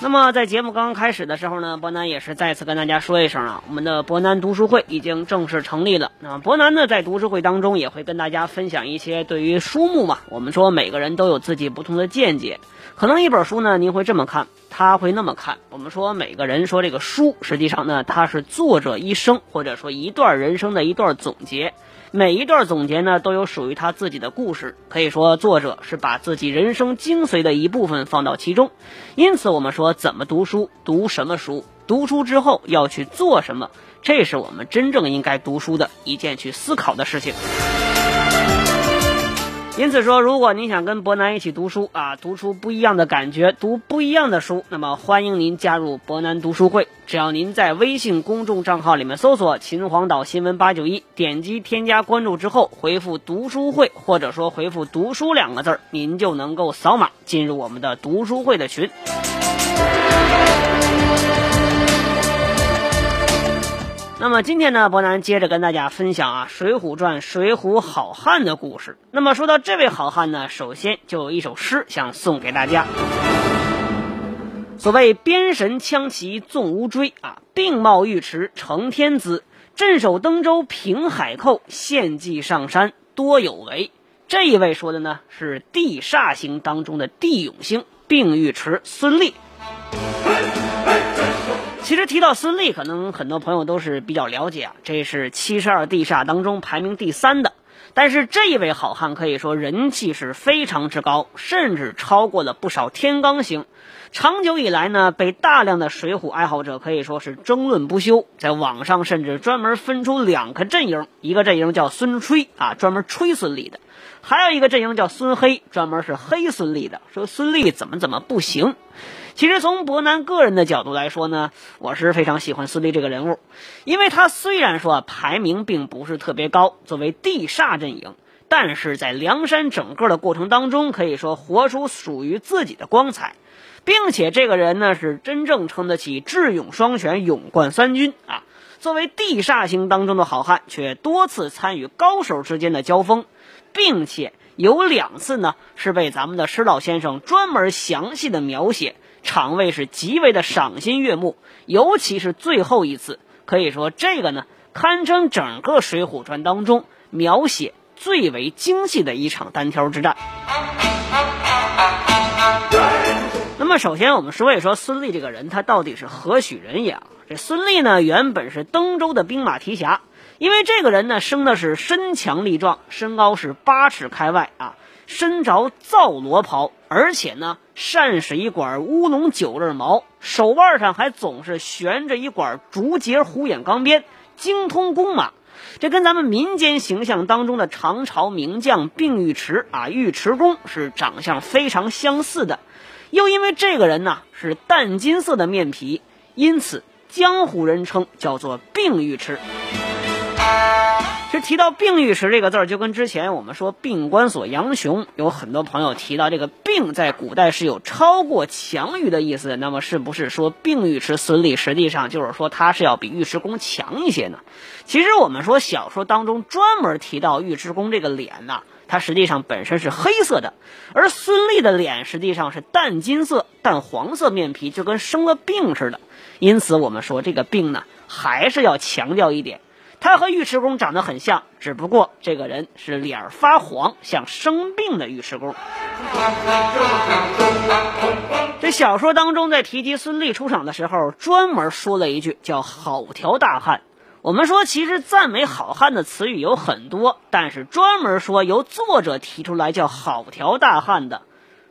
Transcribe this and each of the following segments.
那么在节目刚刚开始的时候呢，博南也是再次跟大家说一声啊，我们的博南读书会已经正式成立了。那博南呢，在读书会当中也会跟大家分享一些对于书目嘛，我们说每个人都有自己不同的见解，可能一本书呢，您会这么看，他会那么看。我们说每个人说这个书，实际上呢，它是作者一生或者说一段人生的一段总结。每一段总结呢，都有属于他自己的故事。可以说，作者是把自己人生精髓的一部分放到其中。因此，我们说怎么读书，读什么书，读书之后要去做什么，这是我们真正应该读书的一件去思考的事情。因此说，如果您想跟博南一起读书啊，读出不一样的感觉，读不一样的书，那么欢迎您加入博南读书会。只要您在微信公众账号里面搜索“秦皇岛新闻八九一”，点击添加关注之后，回复“读书会”或者说回复“读书”两个字儿，您就能够扫码进入我们的读书会的群。那么今天呢，伯南接着跟大家分享啊《水浒传》水浒好汉的故事。那么说到这位好汉呢，首先就有一首诗想送给大家。所谓边神枪骑纵乌追啊，并茂玉池成天姿，镇守登州平海寇，献计上山多有为。这一位说的呢是地煞星当中的地永星，并尉迟孙立。其实提到孙俪，可能很多朋友都是比较了解啊，这是七十二地煞当中排名第三的。但是这一位好汉可以说人气是非常之高，甚至超过了不少天罡星。长久以来呢，被大量的水浒爱好者可以说是争论不休，在网上甚至专门分出两个阵营，一个阵营叫孙吹啊，专门吹孙俪的；还有一个阵营叫孙黑，专门是黑孙俪的，说孙俪怎么怎么不行。其实从伯南个人的角度来说呢，我是非常喜欢孙俪这个人物，因为他虽然说排名并不是特别高，作为地煞阵营，但是在梁山整个的过程当中，可以说活出属于自己的光彩，并且这个人呢是真正称得起智勇双全、勇冠三军啊。作为地煞星当中的好汉，却多次参与高手之间的交锋，并且有两次呢是被咱们的施老先生专门详细的描写。场位是极为的赏心悦目，尤其是最后一次，可以说这个呢，堪称整个《水浒传》当中描写最为精细的一场单挑之战。那么，首先我们说一说孙立这个人，他到底是何许人也？这孙立呢，原本是登州的兵马提辖，因为这个人呢，生的是身强力壮，身高是八尺开外啊。身着皂罗袍，而且呢，善使一管乌龙九刃矛，手腕上还总是悬着一管竹节虎眼钢鞭，精通弓马。这跟咱们民间形象当中的唐朝名将并尉迟啊，尉迟恭是长相非常相似的。又因为这个人呢是淡金色的面皮，因此江湖人称叫做并尉迟。其实提到病尉迟这个字儿，就跟之前我们说病关索杨雄，有很多朋友提到这个病在古代是有超过强于的意思。那么是不是说病尉迟孙立实际上就是说他是要比尉迟恭强一些呢？其实我们说小说当中专门提到尉迟恭这个脸呐，它实际上本身是黑色的，而孙立的脸实际上是淡金色、淡黄色面皮，就跟生了病似的。因此我们说这个病呢，还是要强调一点。他和尉迟恭长得很像，只不过这个人是脸发黄，像生病的尉迟恭。这小说当中在提及孙立出场的时候，专门说了一句叫“好条大汉”。我们说，其实赞美好汉的词语有很多，但是专门说由作者提出来叫“好条大汉”的，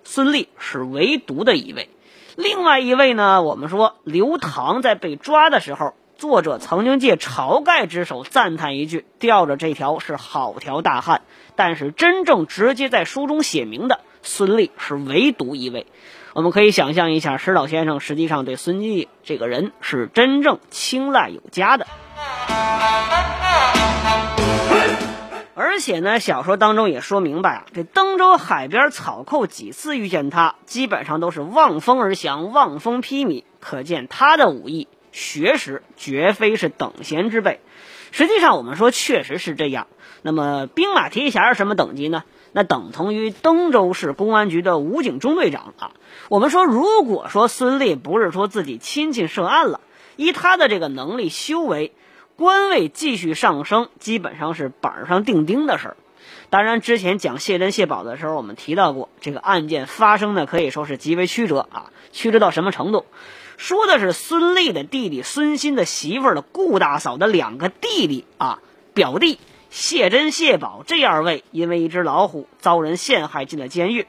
孙立是唯独的一位。另外一位呢，我们说刘唐在被抓的时候。作者曾经借晁盖之手赞叹一句：“吊着这条是好条大汉。”但是真正直接在书中写明的孙俪是唯独一位。我们可以想象一下，石老先生实际上对孙俪这个人是真正青睐有加的。而且呢，小说当中也说明白啊，这登州海边草寇几次遇见他，基本上都是望风而降，望风披靡，可见他的武艺学识绝非是等闲之辈。实际上，我们说确实是这样。那么，兵马提辖是什么等级呢？那等同于登州市公安局的武警中队长啊。我们说，如果说孙立不是说自己亲戚涉案了，依他的这个能力修为。官位继续上升，基本上是板上钉钉的事儿。当然，之前讲谢珍谢宝的时候，我们提到过，这个案件发生的可以说是极为曲折啊。曲折到什么程度？说的是孙俪的弟弟孙鑫的媳妇儿的顾大嫂的两个弟弟啊，表弟谢珍、谢宝这二位，因为一只老虎遭人陷害进了监狱，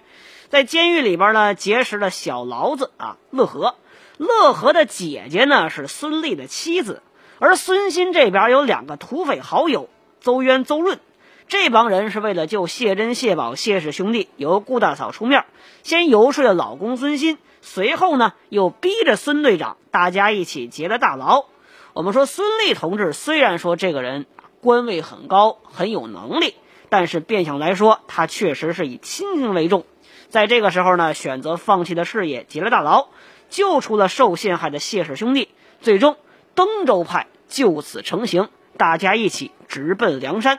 在监狱里边呢，结识了小牢子啊，乐和。乐和的姐姐呢，是孙俪的妻子。而孙鑫这边有两个土匪好友，邹渊、邹润，这帮人是为了救谢珍、谢宝、谢氏兄弟，由顾大嫂出面，先游说了老公孙鑫，随后呢又逼着孙队长，大家一起劫了大牢。我们说孙立同志虽然说这个人官位很高，很有能力，但是变相来说，他确实是以亲情为重，在这个时候呢，选择放弃了事业，劫了大牢，救出了受陷害的谢氏兄弟，最终。登州派就此成型，大家一起直奔梁山。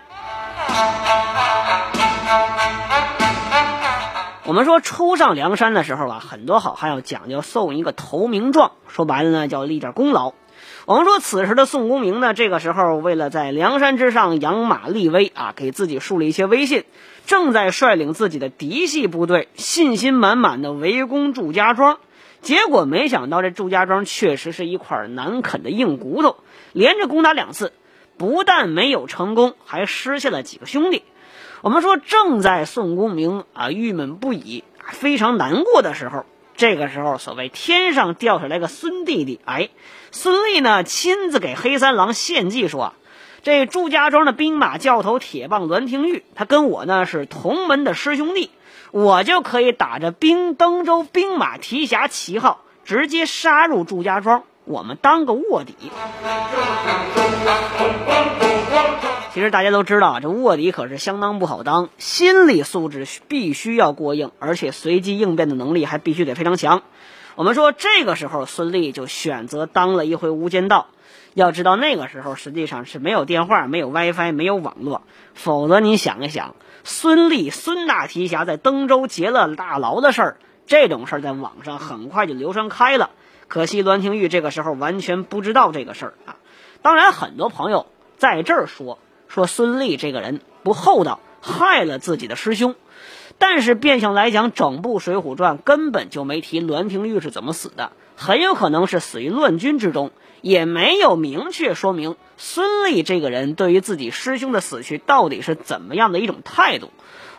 我们说初上梁山的时候啊，很多好汉要讲究送一个投名状，说白了呢叫立点功劳。我们说此时的宋公明呢，这个时候为了在梁山之上养马立威啊，给自己树立一些威信，正在率领自己的嫡系部队，信心满满的围攻祝家庄。结果没想到，这祝家庄确实是一块难啃的硬骨头，连着攻打两次，不但没有成功，还失下了几个兄弟。我们说，正在宋公明啊郁闷不已、非常难过的时候，这个时候，所谓天上掉下来个孙弟弟，哎，孙俪呢亲自给黑三郎献计说，这祝家庄的兵马教头铁棒栾廷玉，他跟我呢是同门的师兄弟。我就可以打着兵登州兵马提辖旗号，直接杀入祝家庄，我们当个卧底。其实大家都知道，这卧底可是相当不好当，心理素质必须要过硬，而且随机应变的能力还必须得非常强。我们说，这个时候孙俪就选择当了一回无间道。要知道，那个时候实际上是没有电话、没有 WiFi、没有网络，否则你想一想。孙俪、孙大提辖在登州劫了大牢的事儿，这种事儿在网上很快就流传开了。可惜栾廷玉这个时候完全不知道这个事儿啊。当然，很多朋友在这儿说说孙立这个人不厚道，害了自己的师兄。但是变相来讲，整部《水浒传》根本就没提栾廷玉是怎么死的，很有可能是死于乱军之中。也没有明确说明孙立这个人对于自己师兄的死去到底是怎么样的一种态度。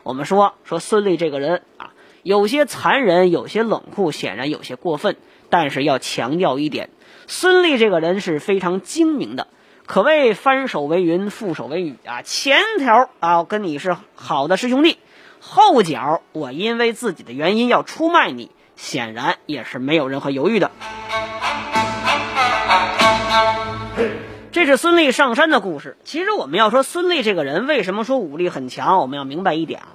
我们说说孙立这个人啊，有些残忍，有些冷酷，显然有些过分。但是要强调一点，孙立这个人是非常精明的，可谓翻手为云，覆手为雨啊。前条啊跟你是好的师兄弟，后脚我因为自己的原因要出卖你，显然也是没有任何犹豫的。这是孙立上山的故事。其实我们要说孙立这个人为什么说武力很强，我们要明白一点啊，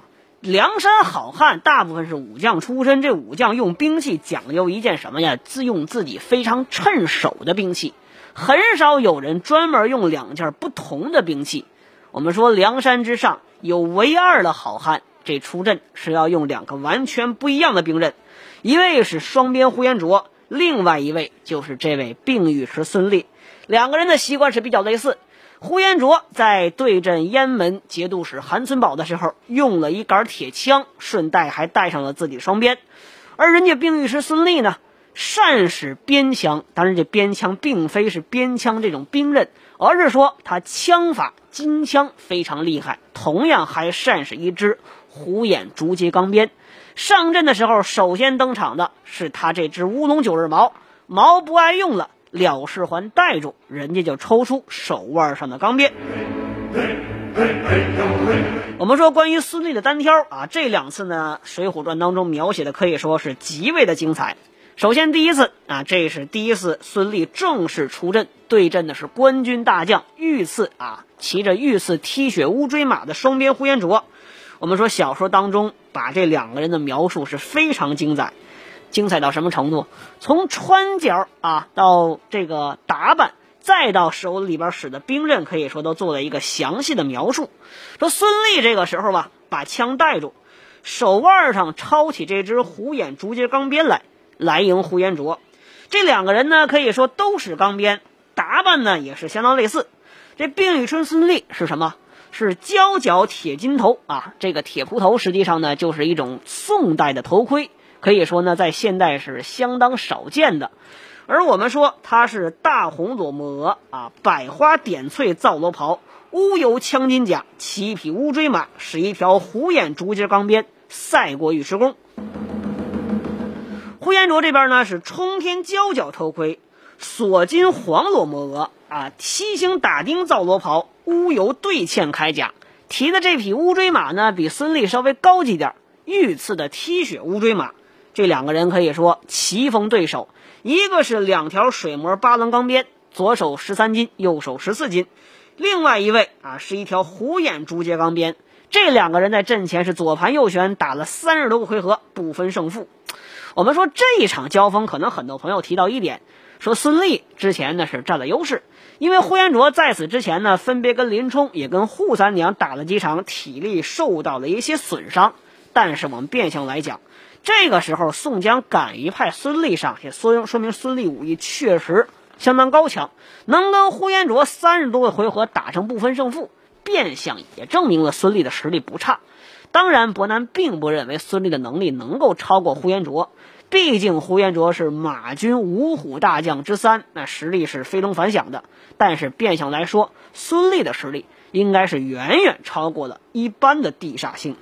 梁山好汉大部分是武将出身，这武将用兵器讲究一件什么呀？自用自己非常趁手的兵器，很少有人专门用两件不同的兵器。我们说梁山之上有唯二的好汉，这出阵是要用两个完全不一样的兵刃，一位是双鞭呼延灼，另外一位就是这位并尉迟孙立。两个人的习惯是比较类似。呼延灼在对阵燕门节度使韩存宝的时候，用了一杆铁枪，顺带还带上了自己的双鞭；而人家兵御师孙立呢，善使鞭枪。当然，这鞭枪并非是鞭枪这种兵刃，而是说他枪法金枪非常厉害，同样还善使一支虎眼竹节钢鞭。上阵的时候，首先登场的是他这支乌龙九日矛，矛不爱用了。了事环带住，人家就抽出手腕上的钢鞭。我们说关于孙立的单挑啊，这两次呢，《水浒传》当中描写的可以说是极为的精彩。首先第一次啊，这是第一次孙立正式出阵，对阵的是官军大将御赐啊，骑着御赐踢雪乌骓马的双边呼延灼。我们说小说当中把这两个人的描述是非常精彩，精彩到什么程度？从穿脚啊到这个打扮，再到手里边使的兵刃，可以说都做了一个详细的描述。说孙立这个时候吧，把枪带住，手腕上抄起这支虎眼竹节钢鞭来，来迎呼延灼。这两个人呢，可以说都是钢鞭，打扮呢也是相当类似。这病雨春孙立是什么？是胶角铁金头啊，这个铁箍头实际上呢就是一种宋代的头盔，可以说呢在现代是相当少见的。而我们说它是大红裸木额啊，百花点翠皂罗袍，乌油枪金甲，骑一匹乌骓马，使一条虎眼竹节钢鞭，赛过尉迟恭。呼延灼这边呢是冲天胶角头盔，锁金黄裸木额啊，七星打钉皂罗袍。乌油对嵌铠甲，提的这匹乌骓马呢，比孙立稍微高级点御赐的踢血乌骓马，这两个人可以说棋逢对手。一个是两条水磨八棱钢鞭，左手十三斤，右手十四斤；另外一位啊，是一条虎眼竹节钢鞭。这两个人在阵前是左盘右旋，打了三十多个回合，不分胜负。我们说这一场交锋，可能很多朋友提到一点，说孙立之前呢是占了优势。因为呼延灼在此之前呢，分别跟林冲也跟扈三娘打了几场，体力受到了一些损伤。但是我们变相来讲，这个时候宋江敢于派孙立上去，说说明孙立武艺确实相当高强，能跟呼延灼三十多个回合打成不分胜负，变相也证明了孙立的实力不差。当然，伯南并不认为孙立的能力能够超过呼延灼。毕竟呼延灼是马军五虎大将之三，那实力是非同凡响的。但是变相来说，孙立的实力应该是远远超过了一般的地煞星。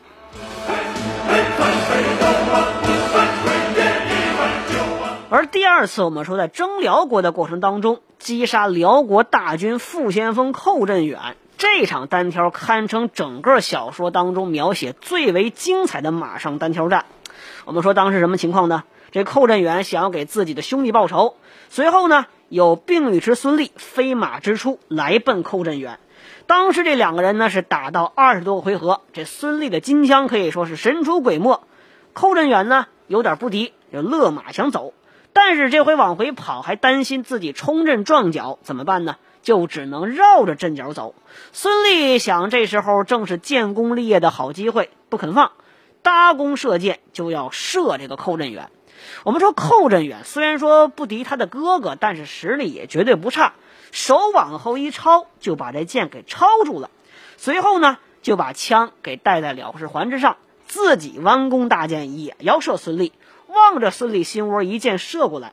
而第二次我们说在征辽国的过程当中，击杀辽国大军副先锋寇振远，这场单挑堪称整个小说当中描写最为精彩的马上单挑战。我们说当时什么情况呢？这寇振远想要给自己的兄弟报仇，随后呢，有并尉迟孙立飞马之出来奔寇振远。当时这两个人呢是打到二十多个回合，这孙立的金枪可以说是神出鬼没，寇振远呢有点不敌，就勒马想走，但是这回往回跑还担心自己冲阵撞脚，怎么办呢？就只能绕着阵脚走。孙立想，这时候正是建功立业的好机会，不肯放，搭弓射箭就要射这个寇振远。我们说寇振远虽然说不敌他的哥哥，但是实力也绝对不差。手往后一抄，就把这剑给抄住了。随后呢，就把枪给带在了事环之上，自己弯弓搭箭，也要射孙立。望着孙立心窝，一箭射过来。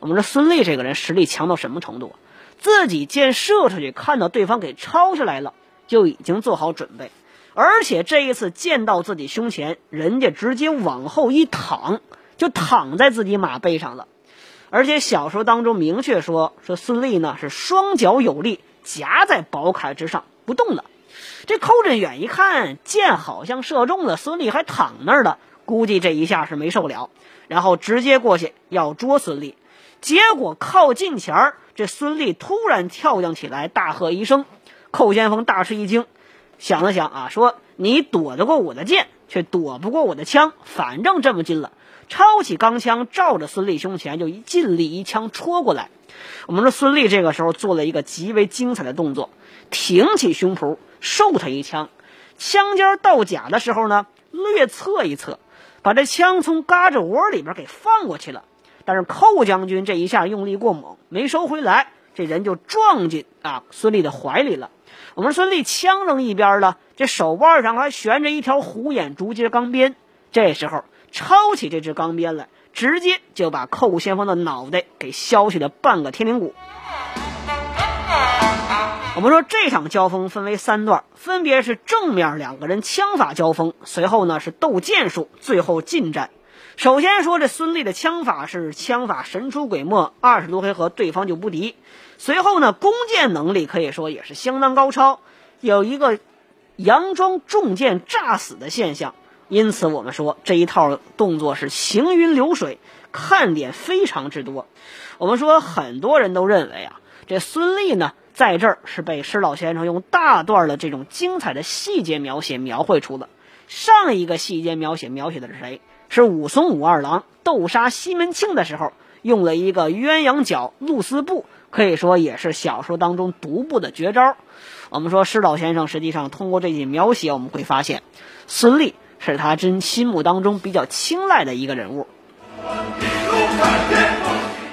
我们说孙立这个人实力强到什么程度？自己箭射出去，看到对方给抄下来了，就已经做好准备。而且这一次箭到自己胸前，人家直接往后一躺。就躺在自己马背上了，而且小说当中明确说，说孙立呢是双脚有力，夹在宝铠之上不动了。这寇振远一看箭好像射中了，孙立还躺那儿了，估计这一下是没受了，然后直接过去要捉孙立。结果靠近前儿，这孙立突然跳将起来，大喝一声，寇先锋大吃一惊，想了想啊，说你躲得过我的箭，却躲不过我的枪，反正这么近了。抄起钢枪，照着孙立胸前就一尽力一枪戳过来。我们说孙立这个时候做了一个极为精彩的动作，挺起胸脯，受他一枪。枪尖到甲的时候呢，略侧一侧，把这枪从嘎吱窝里边给放过去了。但是寇将军这一下用力过猛，没收回来，这人就撞进啊孙立的怀里了。我们孙立枪扔一边了，这手腕上还悬着一条虎眼竹节钢鞭。这时候。抄起这支钢鞭来，直接就把寇先锋的脑袋给削去了半个天灵骨。我们说这场交锋分为三段，分别是正面两个人枪法交锋，随后呢是斗剑术，最后近战。首先说这孙立的枪法是枪法神出鬼没，二十多回合对方就不敌。随后呢弓箭能力可以说也是相当高超，有一个佯装中箭炸死的现象。因此我们说这一套动作是行云流水，看点非常之多。我们说很多人都认为啊，这孙俪呢在这儿是被施老先生用大段的这种精彩的细节描写描绘出的。上一个细节描写描写的是谁？是武松武二郎斗杀西门庆的时候用了一个鸳鸯脚露丝步，可以说也是小说当中独步的绝招。我们说施老先生实际上通过这些描写，我们会发现孙俪是他真心目当中比较青睐的一个人物。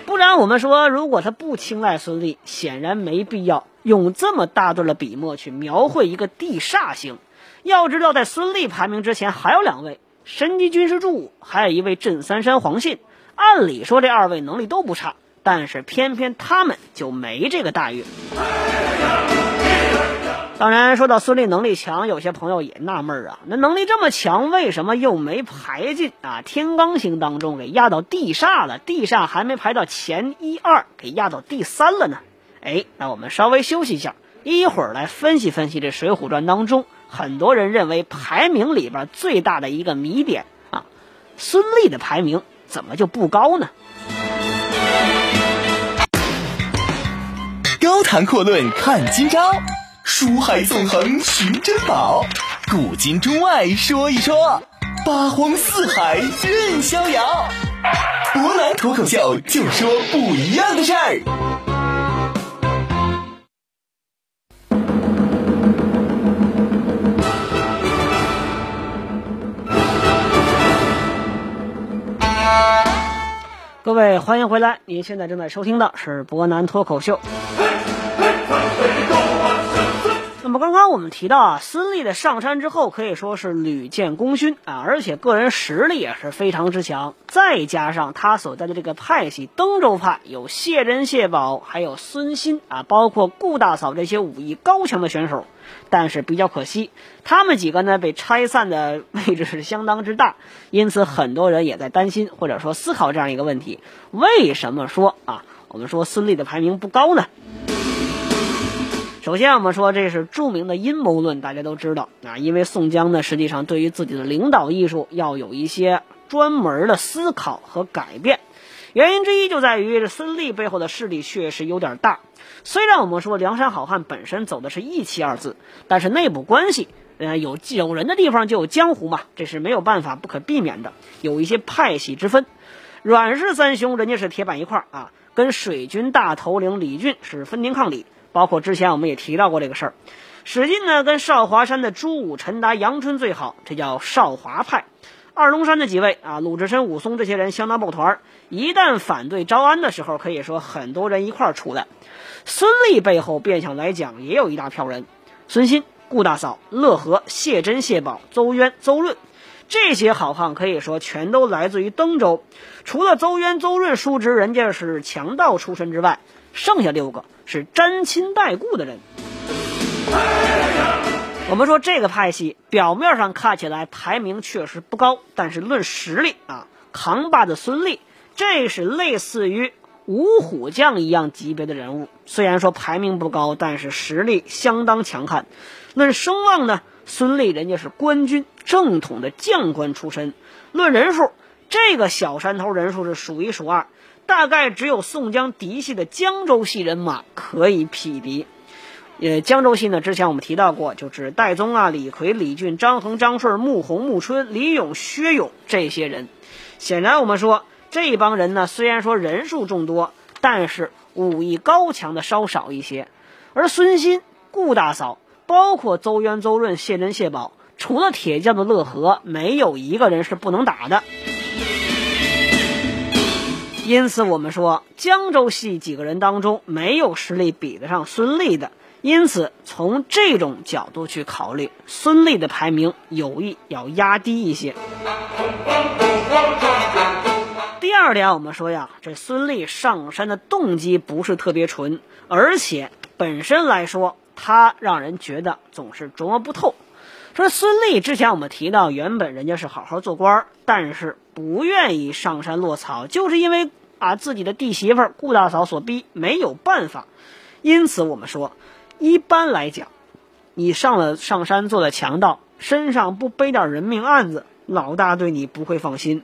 不然我们说，如果他不青睐孙俪，显然没必要用这么大段的笔墨去描绘一个地煞星。要知道，在孙俪排名之前还有两位神机军师朱武，还有一位镇三山黄信。按理说这二位能力都不差，但是偏偏他们就没这个待遇。当然，说到孙俪能力强，有些朋友也纳闷啊，那能力这么强，为什么又没排进啊天罡星当中，给压到地煞了？地煞还没排到前一二，给压到第三了呢？哎，那我们稍微休息一下，一会儿来分析分析这《水浒传》当中很多人认为排名里边最大的一个谜点啊，孙俪的排名怎么就不高呢？高谈阔论看今朝。书海纵横寻珍宝，古今中外说一说，八荒四海任逍遥。博南脱口秀就说不一样的事儿。各位，欢迎回来！您现在正在收听的是博南脱口秀。那么刚刚我们提到啊，孙俪的上山之后可以说是屡建功勋啊，而且个人实力也是非常之强。再加上他所在的这个派系登州派有谢珍、谢宝，还有孙鑫啊，包括顾大嫂这些武艺高强的选手。但是比较可惜，他们几个呢被拆散的位置是相当之大，因此很多人也在担心或者说思考这样一个问题：为什么说啊，我们说孙俪的排名不高呢？首先，我们说这是著名的阴谋论，大家都知道啊，因为宋江呢，实际上对于自己的领导艺术要有一些专门的思考和改变。原因之一就在于这孙俪背后的势力确实有点大。虽然我们说梁山好汉本身走的是义气二字，但是内部关系，呃，有有人的地方就有江湖嘛，这是没有办法不可避免的，有一些派系之分。阮氏三兄人家是铁板一块啊，跟水军大头领李俊是分庭抗礼。包括之前我们也提到过这个事儿，史进呢跟少华山的朱武、陈达、杨春最好，这叫少华派；二龙山的几位啊，鲁智深、武松这些人相当抱团，一旦反对招安的时候，可以说很多人一块儿出来。孙立背后变相来讲也有一大票人，孙欣、顾大嫂、乐和、谢珍、谢宝、邹渊、邹润，这些好汉可以说全都来自于登州，除了邹渊、邹润叔侄人家是强盗出身之外。剩下六个。是沾亲带故的人。我们说这个派系表面上看起来排名确实不高，但是论实力啊，扛把子孙俪，这是类似于五虎将一样级别的人物。虽然说排名不高，但是实力相当强悍。论声望呢，孙俪人家是官军正统的将官出身。论人数，这个小山头人数是数一数二。大概只有宋江嫡系的江州系人马可以匹敌。呃，江州系呢，之前我们提到过，就指戴宗啊、李逵、李俊、张衡、张顺、穆弘、穆春、李勇、薛勇这些人。显然，我们说这帮人呢，虽然说人数众多，但是武艺高强的稍少一些。而孙新、顾大嫂，包括邹渊、邹润、谢珍、谢宝，除了铁匠的乐和，没有一个人是不能打的。因此，我们说江州系几个人当中没有实力比得上孙俪的。因此，从这种角度去考虑，孙俪的排名有意要压低一些。第二点，我们说呀，这孙俪上山的动机不是特别纯，而且本身来说，他让人觉得总是琢磨不透。说孙俪之前我们提到，原本人家是好好做官，但是。不愿意上山落草，就是因为啊自己的弟媳妇顾大嫂所逼，没有办法。因此，我们说，一般来讲，你上了上山做了强盗，身上不背点人命案子，老大对你不会放心。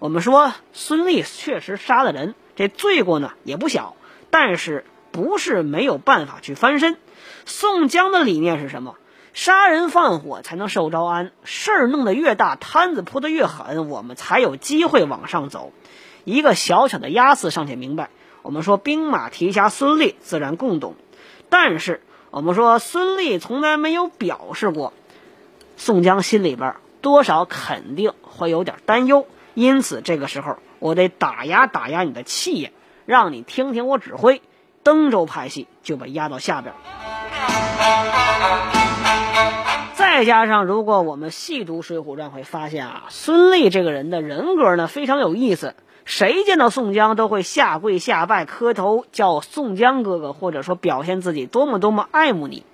我们说孙立确实杀了人，这罪过呢也不小，但是不是没有办法去翻身。宋江的理念是什么？杀人放火才能受招安，事儿弄得越大，摊子铺得越狠，我们才有机会往上走。一个小小的压死尚且明白，我们说兵马提辖孙立自然更懂。但是我们说孙立从来没有表示过，宋江心里边多少肯定会有点担忧。因此这个时候我得打压打压你的气焰，让你听听我指挥。登州派系就被压到下边。再加上，如果我们细读《水浒传》，会发现啊，孙立这个人的人格呢非常有意思。谁见到宋江都会下跪下拜磕头，叫宋江哥哥，或者说表现自己多么多么爱慕你。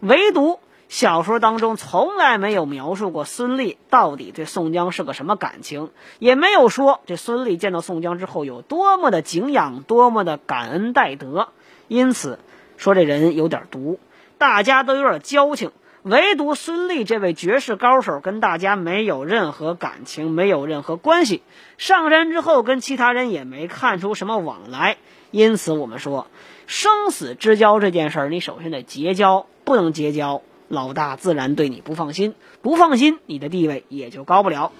唯独小说当中从来没有描述过孙立到底对宋江是个什么感情，也没有说这孙立见到宋江之后有多么的敬仰，多么的感恩戴德。因此说这人有点毒，大家都有点交情。唯独孙俪这位绝世高手跟大家没有任何感情，没有任何关系。上山之后跟其他人也没看出什么往来，因此我们说，生死之交这件事儿，你首先得结交，不能结交，老大自然对你不放心，不放心，你的地位也就高不了。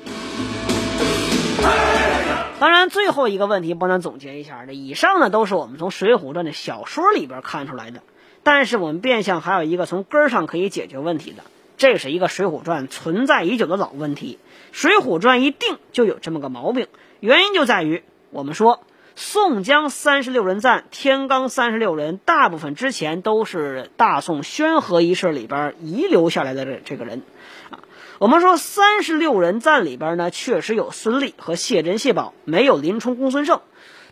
当然，最后一个问题帮咱总结一下，这以上呢都是我们从《水浒传》的小说里边看出来的。但是我们变相还有一个从根儿上可以解决问题的，这是一个《水浒传》存在已久的老问题。《水浒传》一定就有这么个毛病，原因就在于我们说宋江三十六人赞，天罡三十六人，大部分之前都是大宋宣和一事里边遗留下来的这这个人啊。我们说三十六人赞里边呢，确实有孙立和谢珍、谢宝，没有林冲、公孙胜。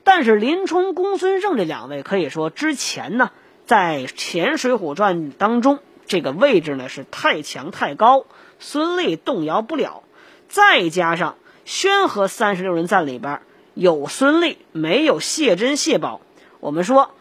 但是林冲、公孙胜这两位可以说之前呢。在前《水浒传》当中，这个位置呢是太强太高，孙立动摇不了。再加上宣和三十六人赞里边有孙立，没有谢珍、谢宝，我们说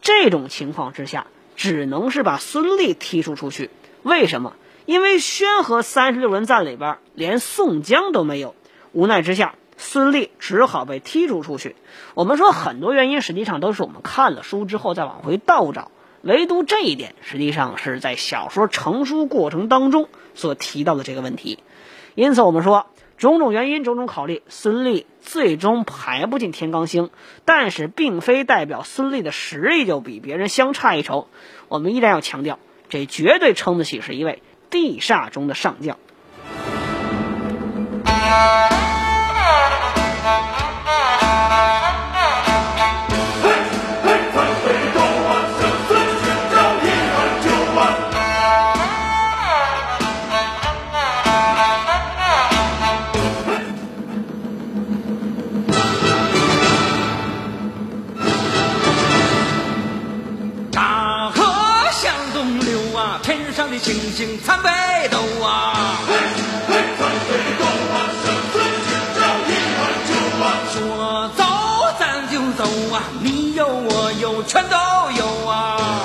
这种情况之下，只能是把孙立踢出出去。为什么？因为宣和三十六人赞里边连宋江都没有，无奈之下，孙立只好被踢出出去。我们说很多原因，实际上都是我们看了书之后再往回倒找，唯独这一点，实际上是在小说成书过程当中所提到的这个问题。因此，我们说种种原因、种种考虑，孙立最终排不进天罡星，但是并非代表孙立的实力就比别人相差一筹。我们依然要强调，这绝对称得起是一位地煞中的上将。星参北斗啊，嘿，嘿，参北斗啊，生死今朝一碗酒啊。说走咱就走啊，你有我有全都有啊。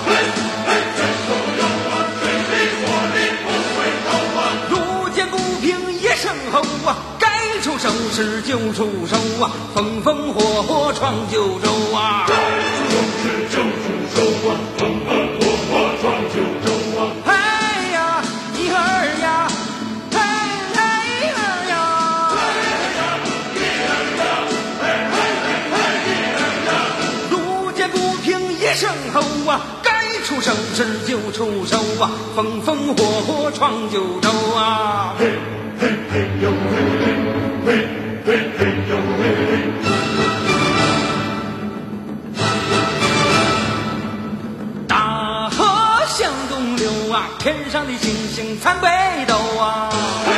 嘿，嘿，全都有啊，水里火里不回头啊。路见不平一声吼啊，该出手时就出手啊，风风火火闯九州啊。该出手时就出手啊，出手时就出手啊，风风火火闯九州啊！嘿，嘿嘿呦嘿，嘿嘿嘿呦嘿。大河向东流啊，天上的星星参北斗啊！嘿，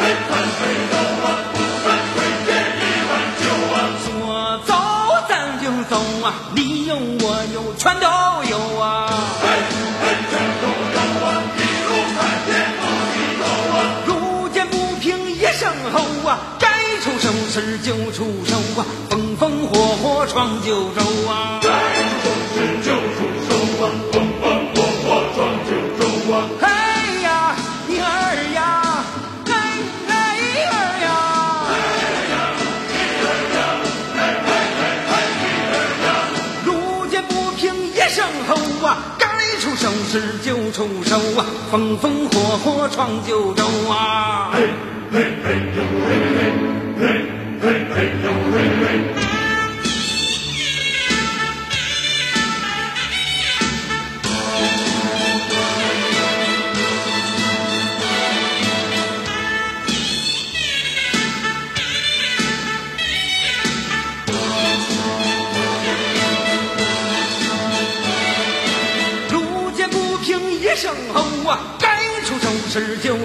嘿参北斗啊！说走咱就走啊，你有我有全都有闯九州啊！该出手时就出手啊！风风火火闯九州啊！嘿呀，一儿呀，嘿，一儿呀，嘿二呀，一儿呀，嘿嘿嘿，一儿呀，路见不平一声吼啊！该出手时就出手啊！风风火火闯九州啊！嘿嘿嘿呦，嘿嘿嘿，嘿嘿嘿呦，嘿嘿。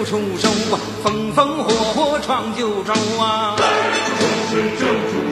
出手，风风火火闯九州啊！是。